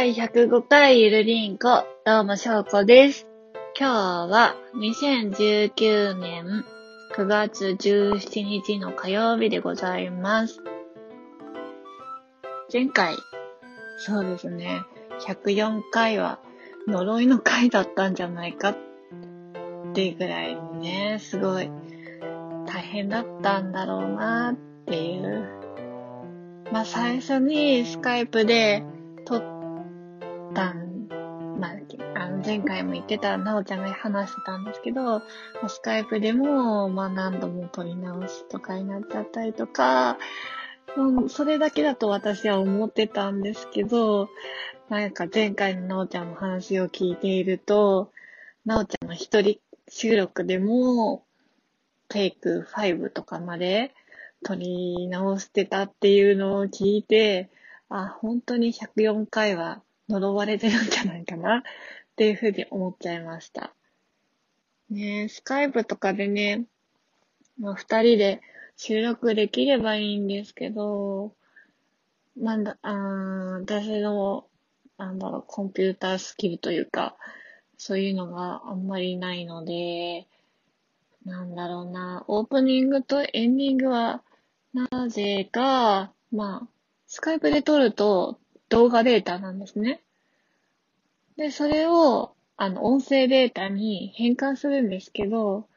第105回ゆるりんこ、どうもしょうこです。今日は2019年9月17日の火曜日でございます。前回、そうですね、104回は呪いの回だったんじゃないかっていうぐらいね、すごい大変だったんだろうなっていう。まあ最初にスカイプでたん、まあ、あの前回も言ってたなおちゃんが話してたんですけど、スカイプでも、まあ何度も撮り直しとかになっちゃったりとか、うんそれだけだと私は思ってたんですけど、なんか前回のなおちゃんの話を聞いていると、なおちゃんの一人収録でも、テイク5とかまで撮り直してたっていうのを聞いて、あ、本当に104回は呪われてるんじゃないかなっていうふうに思っちゃいました。ね、スカイプとかでね、まあ、二人で収録できればいいんですけど、なんだ、あ私の、なんだろう、コンピュータースキルというか、そういうのがあんまりないので、なんだろうな、オープニングとエンディングは、なぜか、まあ、スカイプで撮ると動画データなんですね。で、それを、あの、音声データに変換するんですけど、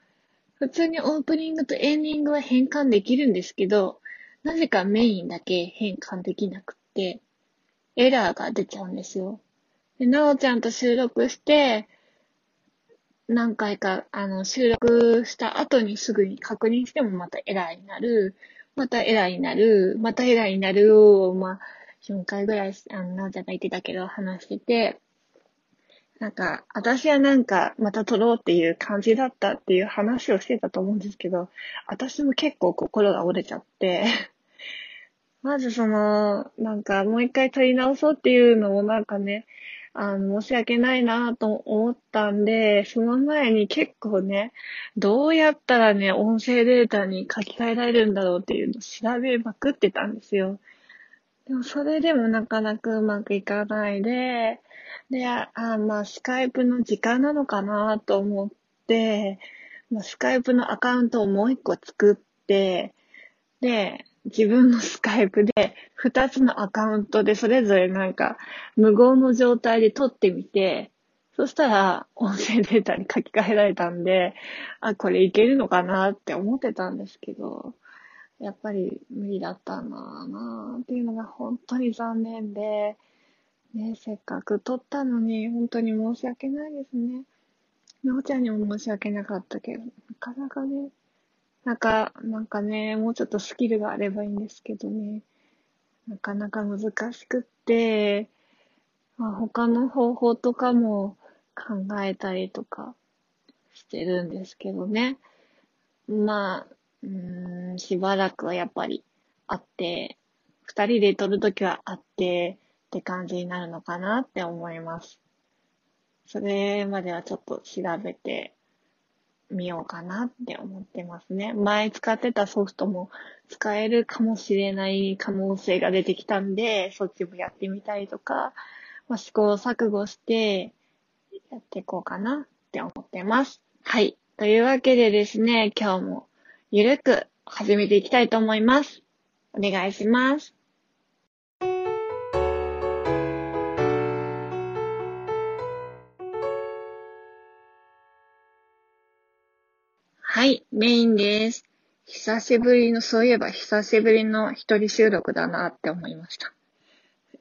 普通にオープニングとエンディングは変換できるんですけど、なぜかメインだけ変換できなくって、エラーが出ちゃうんですよ。で、なおちゃんと収録して、何回か、あの、収録した後にすぐに確認してもまたエラーになる、またエラーになる、またエラーになるを、まあ、4回ぐらい、あの、なおちゃんが言ってたけど、話してて、なんか、私はなんか、また撮ろうっていう感じだったっていう話をしてたと思うんですけど、私も結構心が折れちゃって、まずその、なんか、もう一回撮り直そうっていうのもなんかね、あの、申し訳ないなと思ったんで、その前に結構ね、どうやったらね、音声データに書き換えられるんだろうっていうのを調べまくってたんですよ。でもそれでもなかなかうまくいかないで、で、あ、まあ、スカイプの時間なのかなと思って、まあ、スカイプのアカウントをもう一個作って、で、自分のスカイプで二つのアカウントでそれぞれなんか無言の状態で撮ってみて、そしたら音声データに書き換えられたんで、あ、これいけるのかなって思ってたんですけど、やっぱり無理だったんだなっていうのが本当に残念で、ね、せっかく撮ったのに本当に申し訳ないですね。なおちゃんにも申し訳なかったけど、なかなかね、なんか、なんかね、もうちょっとスキルがあればいいんですけどね、なかなか難しくって、まあ、他の方法とかも考えたりとかしてるんですけどね。まあ、うーん、しばらくはやっぱり会って、二人で撮るときは会ってって感じになるのかなって思います。それまではちょっと調べてみようかなって思ってますね。前使ってたソフトも使えるかもしれない可能性が出てきたんで、そっちもやってみたりとか、まあ、試行錯誤してやっていこうかなって思ってます。はい。というわけでですね、今日もゆるく始めていきたいと思います。お願いします。はい、メインです。久しぶりの、そういえば久しぶりの一人収録だなって思いました。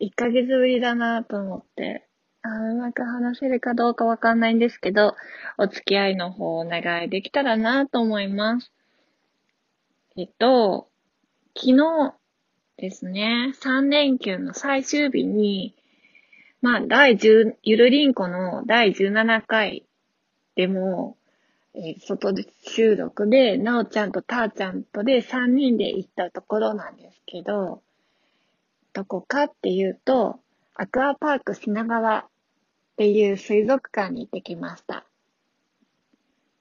1ヶ月ぶりだなと思って、あうまく話せるかどうかわかんないんですけど、お付き合いの方をお願いできたらなと思います。えっと、昨日ですね、3連休の最終日に、まあ、第10、ゆるりんこの第17回でも、えー外で収録で、なおちゃんとたーちゃんとで3人で行ったところなんですけど、どこかっていうと、アクアパーク品川っていう水族館に行ってきました。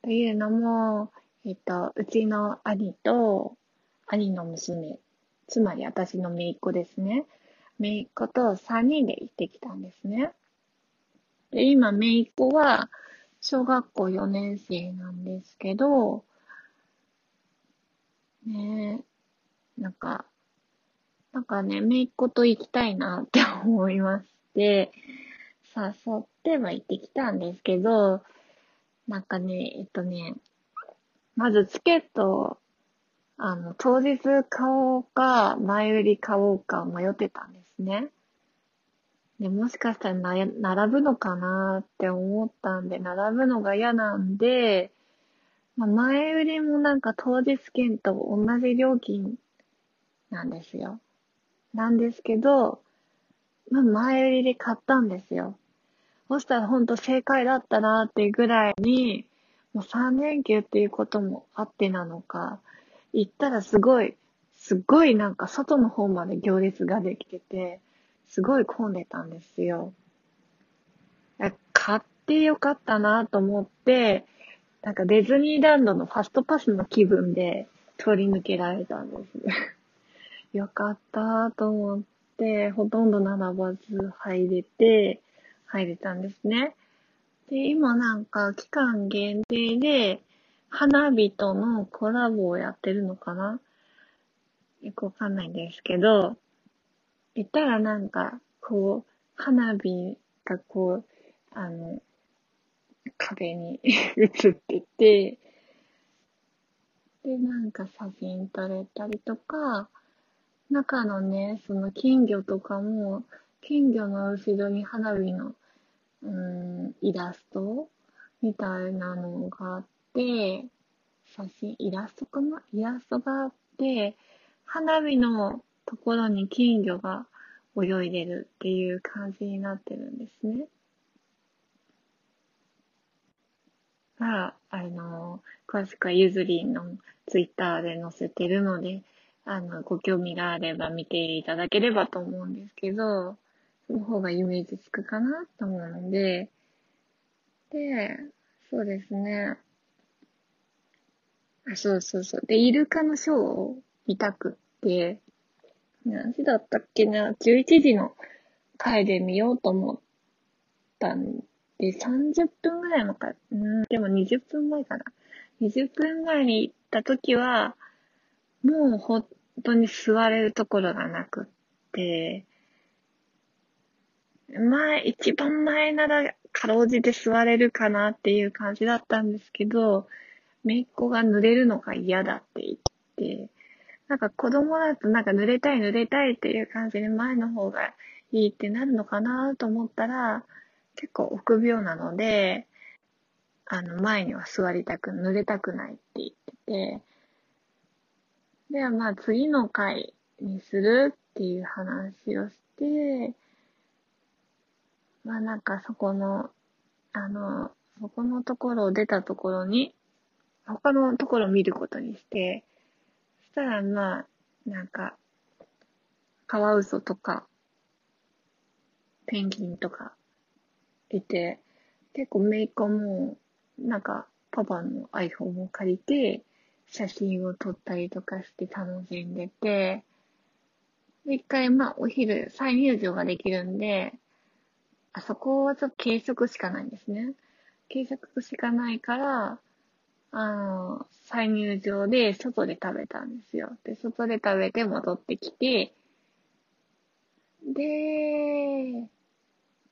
というのも、えっと、うちの兄と兄の娘、つまり私の姪っ子ですね。めいっ子と3人で行ってきたんですね。で、今、めいっ子は、小学校4年生なんですけど、ねえ、なんか、なんかね、めいっ子と行きたいなって思いまして、誘っては行ってきたんですけど、なんかね、えっとね、まずチケットあの、当日買おうか、前売り買おうか迷ってたんですね。で、もしかしたらな並ぶのかなって思ったんで、並ぶのが嫌なんで、まあ、前売りもなんか当日券と同じ料金なんですよ。なんですけど、まあ、前売りで買ったんですよ。そしたらほんと正解だったなっていうぐらいに、もう3連休っていうこともあってなのか、行ったらすごい、すごいなんか外の方まで行列ができてて、すごい混んでたんですよ。買ってよかったなと思って、なんかディズニーランドのファストパスの気分で通り抜けられたんですね。よかったと思って、ほとんど並ばず入れて、入れたんですね。で、今なんか期間限定で、花火とのコラボをやってるのかな？よくわかんないんですけど、言ったらなんか、こう、花火がこう、あの、壁に 映ってて、で、なんか写真撮れたりとか、中のね、その金魚とかも、金魚の後ろに花火の、うん、イラストみたいなのがあって、写真、イラストかな？イラストがあって、花火のところに金魚が泳いでるっていう感じになってるんですね。が、あの、詳しくはゆずりんのツイッターで載せてるので、あの、ご興味があれば見ていただければと思うんですけど、の方がイメージつくかなと思うので、で、そうですね。あ、そうそうそう。で、イルカのショーを見たくって、何時だったっけな ?11 時の回で見ようと思ったんで、30分ぐらい前か、うん、でも20分前かな。20分前に行った時は、もう本当に座れるところがなくって、前、一番前ならかろうじて座れるかなっていう感じだったんですけど、めっ子が濡れるのが嫌だって言って、なんか子供だとなんか濡れたい濡れたいっていう感じで前の方がいいってなるのかなと思ったら、結構臆病なので、あの前には座りたく、濡れたくないって言ってて、ではまあ次の回にするっていう話をして、まあなんかそこの、あの、そこのところを出たところに、他のところを見ることにして、そしたらまあ、なんか、カワウソとか、ペンギンとか、いて、結構メイクも、なんか、パパの iPhone を借りて、写真を撮ったりとかして楽しんでて、一回、まあ、お昼、再入場ができるんで、あそこはちょっと計測しかないんですね。計測しかないから、あの、再入場で外で食べたんですよ。で、外で食べて戻ってきて、で、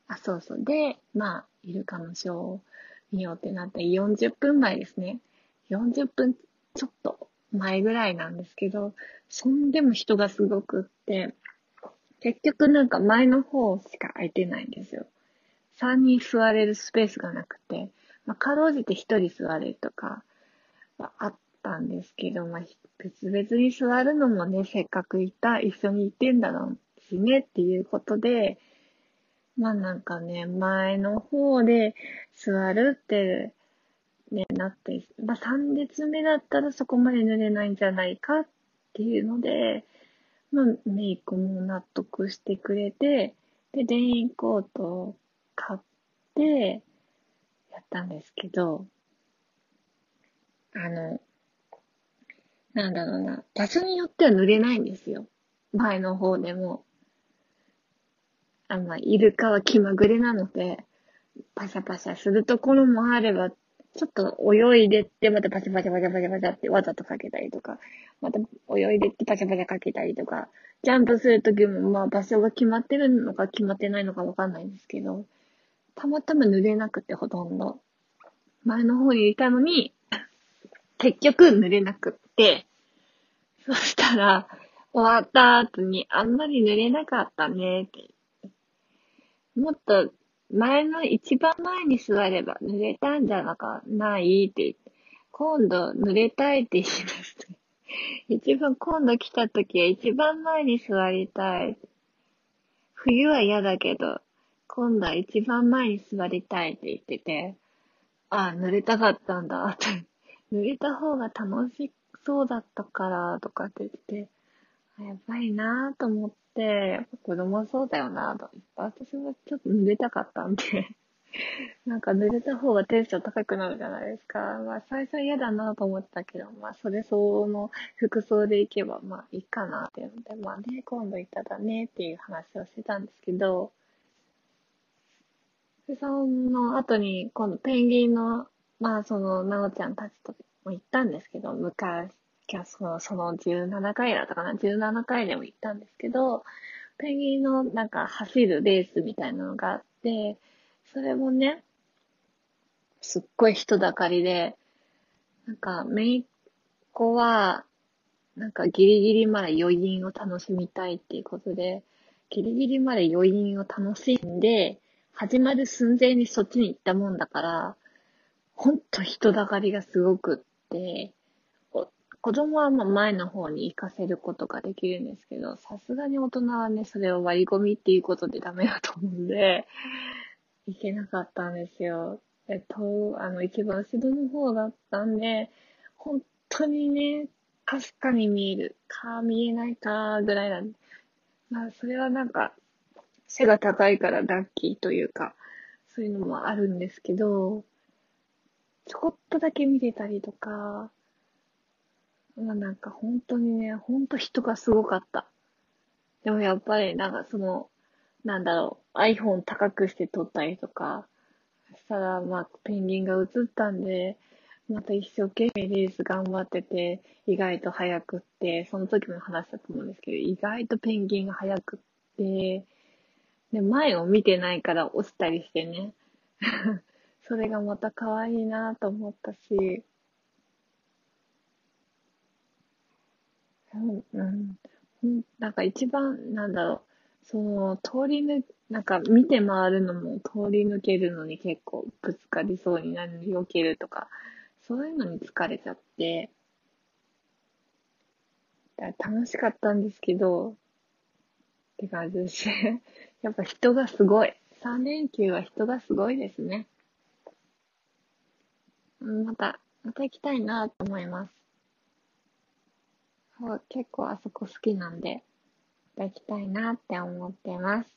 あ、そうそう。で、まあ、イルカのショーを見ようってなって40分前ですね。40分ちょっと前ぐらいなんですけど、そんでも人がすごくって、結局なんか前の方しか空いてないんですよ。3人座れるスペースがなくて、まあ、かろうじて1人座れるとか、はあったんですけど、まあ、別々に座るのもね、せっかくいた、一緒にいてんだろうしねっていうことで、まあなんかね、前の方で座るって、ね、なって、まあ3列目だったらそこまで濡れないんじゃないかっていうので、まあメイクも納得してくれて、で、レインコートを買って、やったんですけど、あの、なんだろうな、場所によっては濡れないんですよ。前の方でも。あんま、イルカは気まぐれなので、パシャパシャするところもあれば、ちょっと泳いでって、またパシャパシャパシャパシャパシャってわざとかけたりとか、また泳いでってパシャパシャかけたりとか、ジャンプするときも、まあ場所が決まってるのか決まってないのかわかんないんですけど、たまたま濡れなくてほとんど。前の方にいたのに、結局濡れなくって、そしたら、終わった後に、あんまり濡れなかったねって。もっと前の一番前に座れば濡れたんじゃなかないって言って、今度濡れたいって言いました。一番今度来た時は一番前に座りたい。冬は嫌だけど、今度は一番前に座りたいって言ってて、ああ、濡れたかったんだって。濡れた方が楽しそうだったからとかって言って、やばいなぁと思って、やっぱ子供そうだよなぁと。私もちょっと濡れたかったんで なんか濡れた方がテンション高くなるじゃないですか。まあ最初は嫌だなと思ってたけど、まあそれ相応の服装でいけばまあいいかなっていうので、まあね、今度行ったらねっていう話をしてたんですけど、その後に今度ペンギンの、まあその、なおちゃんたちとも行ったんですけど、昔昔、その、その17回だったかな ?17 回でも行ったんですけど、ペンギンのなんか走るレースみたいなのがあって、それもね、すっごい人だかりで、なんか、めいっ子は、なんかギリギリまで余韻を楽しみたいっていうことで、ギリギリまで余韻を楽しんで、始まる寸前にそっちに行ったもんだから、ほんと人だかりがすごくって、子供はまあ前の方に行かせることができるんですけど、さすがに大人はね、それを割り込みっていうことでダメだと思うんで、行けなかったんですよ。えっと、あの、一番後ろの方だったんで、本当にね、かすかに見えるか見えないかぐらいなんで、まあ、それはなんか、背が高いからラッキーというか、そういうのもあるんですけど、ちょこっとだけ見てたりとか、まあなんか本当にね、本当人がすごかった。でもやっぱりなんかその、なんだろう、iPhone 高くして撮ったりとか、したらまあペンギンが映ったんで、また一生懸命レース頑張ってて、意外と早くって、その時も話したと思うんですけど、意外とペンギンが早くって、で、前を見てないから押したりしてね。それがまた可愛いなと思ったし、うん、うん。なんか一番、なんだろう、その、通り抜、なんか見て回るのも通り抜けるのに結構ぶつかりそうになる、避けるとか、そういうのに疲れちゃって、楽しかったんですけど、って感じです。やっぱ人がすごい。3連休は人がすごいですね。また、また行きたいなと思います。そう、結構あそこ好きなんで、行きたいなって思ってます。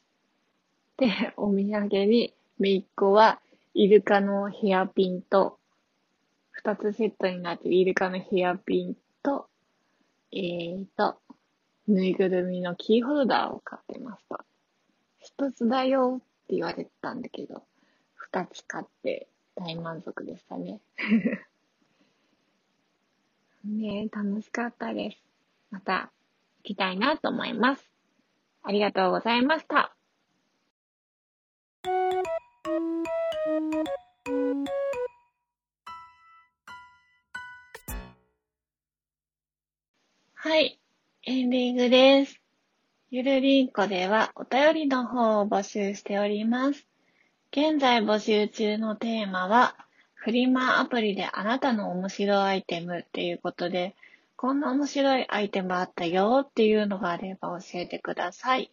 で、お土産に、めいっ子は、イルカのヘアピンと、二つセットになってるイルカのヘアピンと、えーと、ぬいぐるみのキーホルダーを買ってました。一つだよって言われてたんだけど、二つ買って大満足でしたね。ね楽しかったです。また行きたいなと思います。ありがとうございました。はい、エンディングです。ゆるりんこではお便りの方を募集しております。現在募集中のテーマは、フリマアプリであなたの面白アイテムっていうことで、こんな面白いアイテムあったよっていうのがあれば教えてください。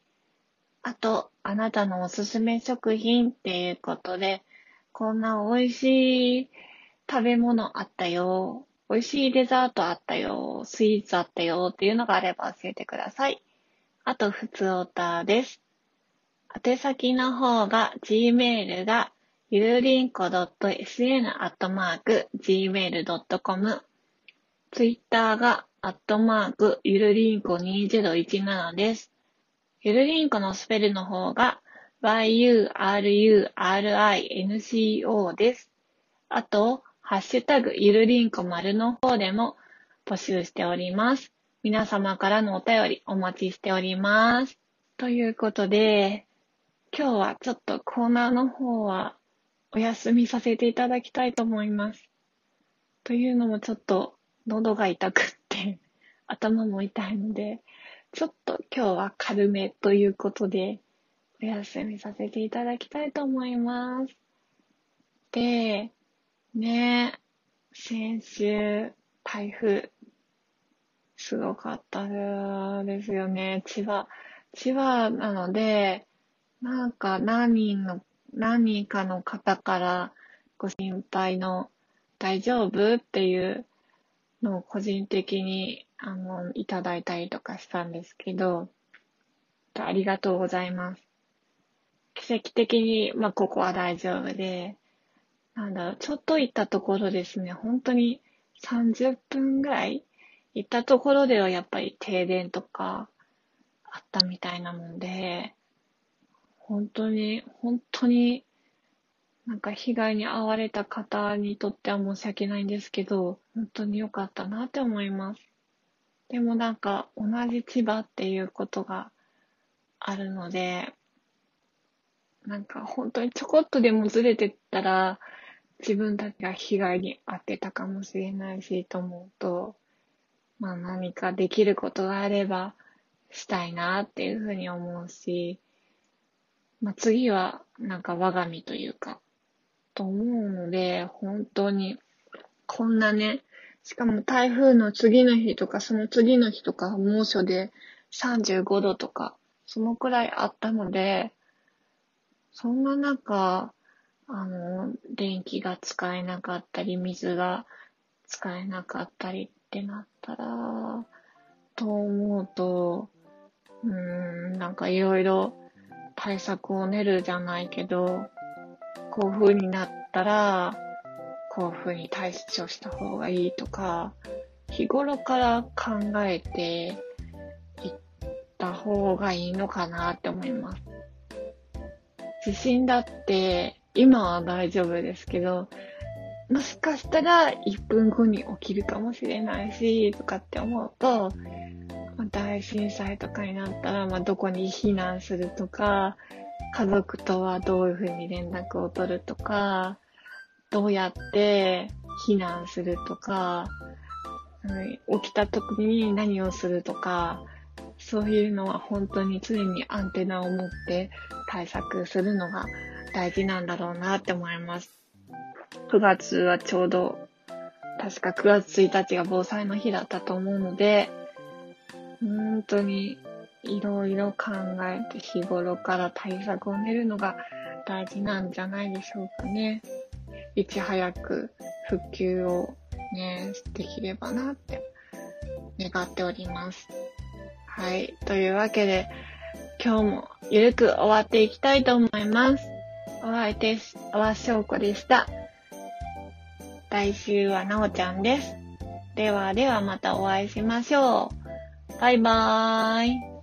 あと、あなたのおすすめ食品っていうことで、こんな美味しい食べ物あったよ。美味しいデザートあったよ。スイーツあったよっていうのがあれば教えてください。あと、普通オタです。宛先の方が、gmail が、ゆるりんこ .sn.gmail.com ツイッターが、アットマーク、ゆるりんこ2017です。ゆるりんこのスペルの方が、yurinco です。あと、ハッシュタグゆるりんこ丸の方でも募集しております。皆様からのお便りお待ちしております。ということで、今日はちょっとコーナーの方はお休みさせていただきたいと思います。というのもちょっと喉が痛くって 頭も痛いので、ちょっと今日は軽めということでお休みさせていただきたいと思います。で、ね先週台風すごかったですよね。千葉、千葉なので、なんか何人の、何人かの方からご心配の大丈夫っていうのを個人的にあのいただいたりとかしたんですけど、ありがとうございます。奇跡的に、まあ、ここは大丈夫で、なんだろう、ちょっと行ったところですね、本当に30分ぐらい行ったところではやっぱり停電とかあったみたいなもんで、本当に、本当に、なんか被害に遭われた方にとっては申し訳ないんですけど、本当に良かったなって思います。でもなんか同じ千葉っていうことがあるので、なんか本当にちょこっとでもずれてったら、自分たちが被害に遭ってたかもしれないしと思うと、まあ何かできることがあればしたいなっていうふうに思うし、まあ、次はなんか我が身というか、と思うので、本当に、こんなね、しかも台風の次の日とか、その次の日とか猛暑で35度とか、そのくらいあったので、そんな中、あの、電気が使えなかったり、水が使えなかったりってなったら、と思うと、うーん、なんかいろいろ対策を練るじゃないけど、こういう風になったら、こういう風に対処した方がいいとか、日頃から考えていった方がいいのかなって思います。地震だって、今は大丈夫ですけど、もしかしたら1分後に起きるかもしれないし、とかって思うと、大震災とかになったら、まあ、どこに避難するとか、家族とはどういうふうに連絡を取るとか、どうやって避難するとか、起きた時に何をするとか、そういうのは本当に常にアンテナを持って対策するのが大事なんだろうなって思います。9月はちょうど、確か9月1日が防災の日だったと思うので、本当にいろいろ考えて日頃から対策を練るのが大事なんじゃないでしょうかね。いち早く復旧をね、できればなって願っております。はい。というわけで、今日もゆるく終わっていきたいと思います。お相手、あわしょうこでした。来週はなおちゃんです。ではではまたお会いしましょう。バイバーイ。